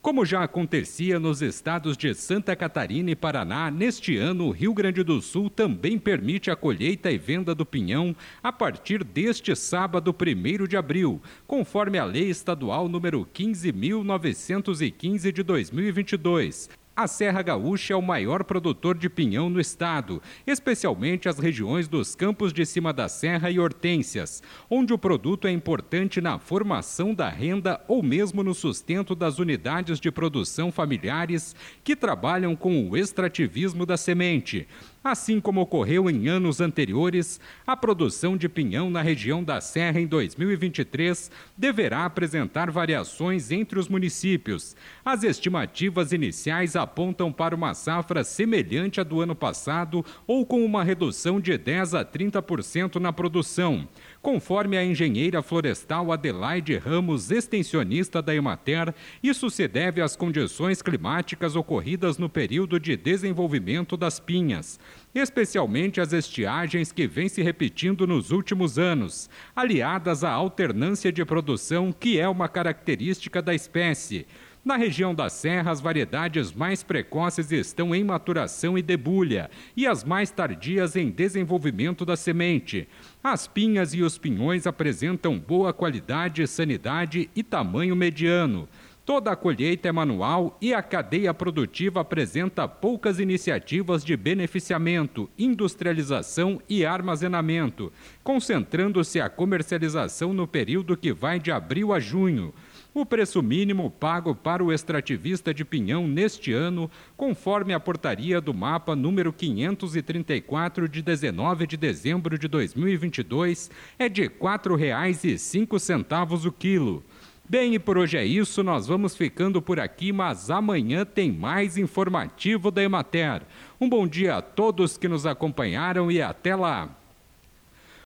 Como já acontecia nos estados de Santa Catarina e Paraná, neste ano o Rio Grande do Sul também permite a colheita e venda do pinhão a partir deste sábado, 1 de abril, conforme a Lei Estadual número 15.915 de 2022. A Serra Gaúcha é o maior produtor de pinhão no estado, especialmente as regiões dos Campos de Cima da Serra e Hortênsias, onde o produto é importante na formação da renda ou mesmo no sustento das unidades de produção familiares que trabalham com o extrativismo da semente. Assim como ocorreu em anos anteriores, a produção de pinhão na região da Serra em 2023 deverá apresentar variações entre os municípios. As estimativas iniciais apontam para uma safra semelhante à do ano passado ou com uma redução de 10 a 30% na produção. Conforme a engenheira florestal Adelaide Ramos, extensionista da Emater, isso se deve às condições climáticas ocorridas no período de desenvolvimento das pinhas, especialmente as estiagens que vêm se repetindo nos últimos anos, aliadas à alternância de produção que é uma característica da espécie. Na região da Serra, as variedades mais precoces estão em maturação e debulha, e as mais tardias em desenvolvimento da semente. As pinhas e os pinhões apresentam boa qualidade, sanidade e tamanho mediano. Toda a colheita é manual e a cadeia produtiva apresenta poucas iniciativas de beneficiamento, industrialização e armazenamento, concentrando-se a comercialização no período que vai de abril a junho. O preço mínimo pago para o extrativista de pinhão neste ano, conforme a portaria do mapa número 534 de 19 de dezembro de 2022, é de R$ 4,05 o quilo. Bem, e por hoje é isso, nós vamos ficando por aqui, mas amanhã tem mais informativo da Emater. Um bom dia a todos que nos acompanharam e até lá!